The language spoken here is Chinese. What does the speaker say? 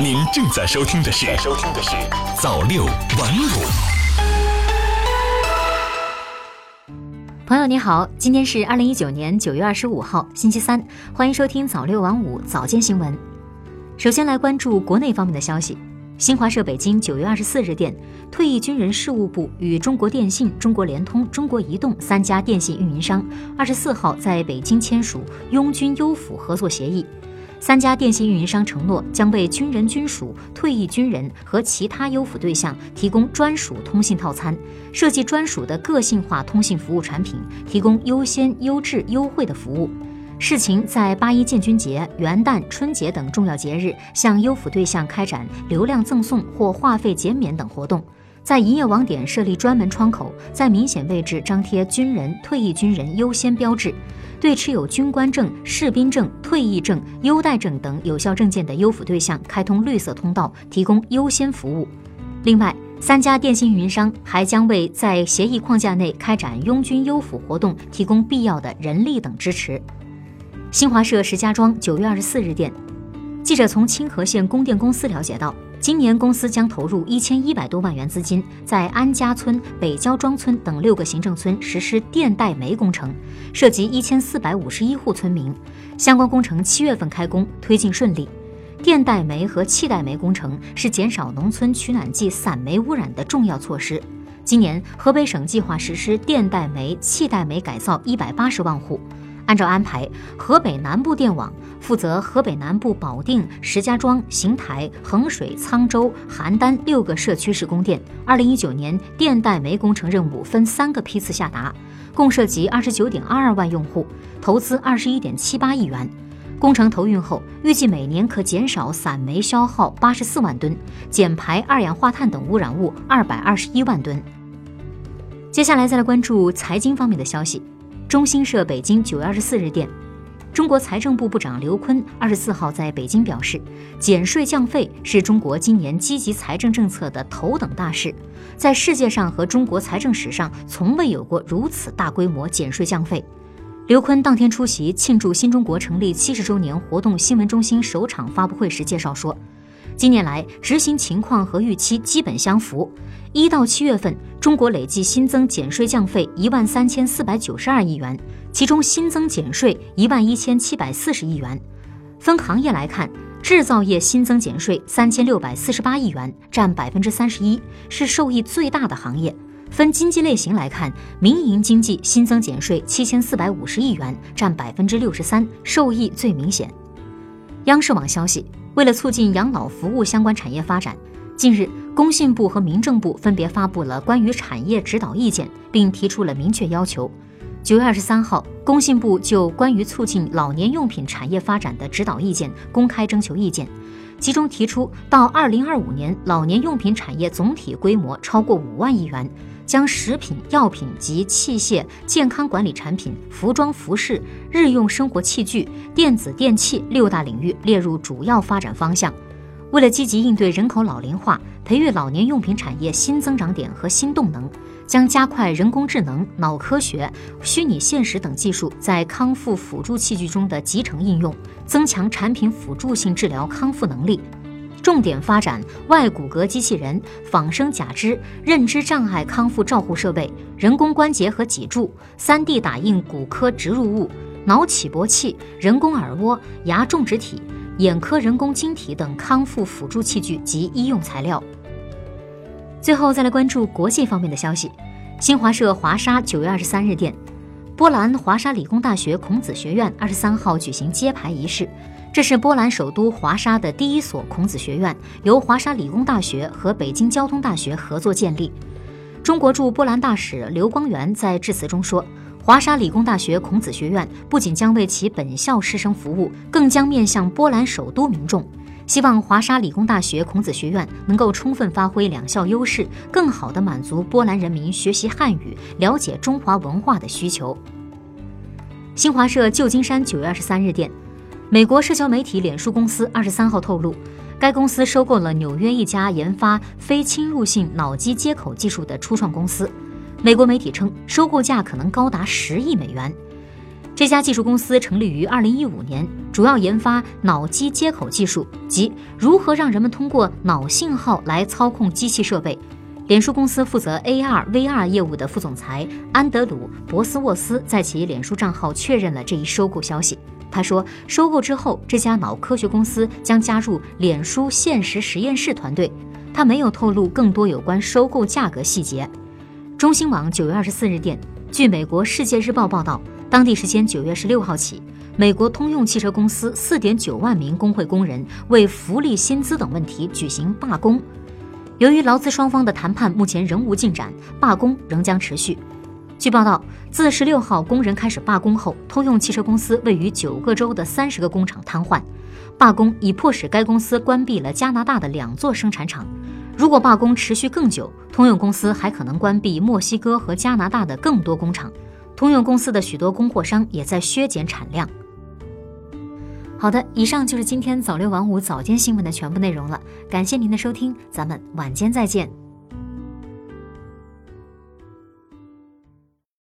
您正在收听的是《收听的是早六晚五》。朋友你好，今天是二零一九年九月二十五号，星期三，欢迎收听早六晚五早间新闻。首先来关注国内方面的消息。新华社北京九月二十四日电，退役军人事务部与中国电信、中国联通、中国移动三家电信运营商二十四号在北京签署拥军优抚合作协议。三家电信运营商承诺将为军人、军属、退役军人和其他优抚对象提供专属通信套餐，设计专属的个性化通信服务产品，提供优先、优质、优惠的服务。世情在八一建军节、元旦、春节等重要节日，向优抚对象开展流量赠送或话费减免等活动，在营业网点设立专门窗口，在明显位置张贴军人、退役军人优先标志，对持有军官证、士兵证、退役证、优待证等有效证件的优抚对象开通绿色通道，提供优先服务。另外，三家电信运营商还将为在协议框架内开展拥军优抚活动提供必要的人力等支持。新华社石家庄九月二十四日电，记者从清河县供电公司了解到，今年公司将投入一千一百多万元资金，在安家村、北焦庄村等六个行政村实施电带煤工程，涉及一千四百五十一户村民。相关工程七月份开工，推进顺利。电带煤和气带煤工程是减少农村取暖季散煤污染的重要措施。今年河北省计划实施电带煤、气带煤改造一百八十万户。按照安排，河北南部电网负责河北南部保定、石家庄、邢台、衡水、沧州、邯郸六个社区市供电。二零一九年电代煤工程任务分三个批次下达，共涉及二十九点二二万用户，投资二十一点七八亿元。工程投运后，预计每年可减少散煤消耗八十四万吨，减排二氧化碳等污染物二百二十一万吨。接下来再来关注财经方面的消息。中新社北京九月二十四日电，中国财政部部长刘昆二十四号在北京表示，减税降费是中国今年积极财政政策的头等大事，在世界上和中国财政史上从未有过如此大规模减税降费。刘昆当天出席庆祝新中国成立七十周年活动新闻中心首场发布会时介绍说。今年来执行情况和预期基本相符。一到七月份，中国累计新增减税降费一万三千四百九十二亿元，其中新增减税一万一千七百四十亿元。分行业来看，制造业新增减税三千六百四十八亿元，占百分之三十一，是受益最大的行业。分经济类型来看，民营经济新增减税七千四百五十亿元，占百分之六十三，受益最明显。央视网消息。为了促进养老服务相关产业发展，近日，工信部和民政部分别发布了关于产业指导意见，并提出了明确要求。九月二十三号，工信部就关于促进老年用品产业发展的指导意见公开征求意见，其中提出，到二零二五年，老年用品产业总体规模超过五万亿元。将食品药品及器械、健康管理产品、服装服饰、日用生活器具、电子电器六大领域列入主要发展方向。为了积极应对人口老龄化，培育老年用品产业新增长点和新动能，将加快人工智能、脑科学、虚拟现实等技术在康复辅助器具中的集成应用，增强产品辅助性治疗康复能力。重点发展外骨骼机器人、仿生假肢、认知障碍康复照护设备、人工关节和脊柱、3D 打印骨科植入物、脑起搏器、人工耳蜗、牙种植体、眼科人工晶体等康复辅助器具及医用材料。最后再来关注国际方面的消息。新华社华沙九月二十三日电，波兰华沙理工大学孔子学院二十三号举行揭牌仪式。这是波兰首都华沙的第一所孔子学院，由华沙理工大学和北京交通大学合作建立。中国驻波兰大使刘光源在致辞中说：“华沙理工大学孔子学院不仅将为其本校师生服务，更将面向波兰首都民众。希望华沙理工大学孔子学院能够充分发挥两校优势，更好地满足波兰人民学习汉语、了解中华文化的需求。”新华社旧金山九月二十三日电。美国社交媒体脸书公司二十三号透露，该公司收购了纽约一家研发非侵入性脑机接口技术的初创公司。美国媒体称，收购价可能高达十亿美元。这家技术公司成立于二零一五年，主要研发脑机接口技术，即如何让人们通过脑信号来操控机器设备。脸书公司负责 AR、VR 业务的副总裁安德鲁·博斯沃斯在其脸书账号确认了这一收购消息。他说，收购之后，这家脑科学公司将加入脸书现实实验室团队。他没有透露更多有关收购价格细节。中新网九月二十四日电，据美国《世界日报》报道。当地时间九月十六号起，美国通用汽车公司四点九万名工会工人为福利、薪资等问题举行罢工。由于劳资双方的谈判目前仍无进展，罢工仍将持续。据报道，自十六号工人开始罢工后，通用汽车公司位于九个州的三十个工厂瘫痪。罢工已迫使该公司关闭了加拿大的两座生产厂。如果罢工持续更久，通用公司还可能关闭墨西哥和加拿大的更多工厂。通用公司的许多供货商也在削减产量。好的，以上就是今天早六晚五早间新闻的全部内容了，感谢您的收听，咱们晚间再见。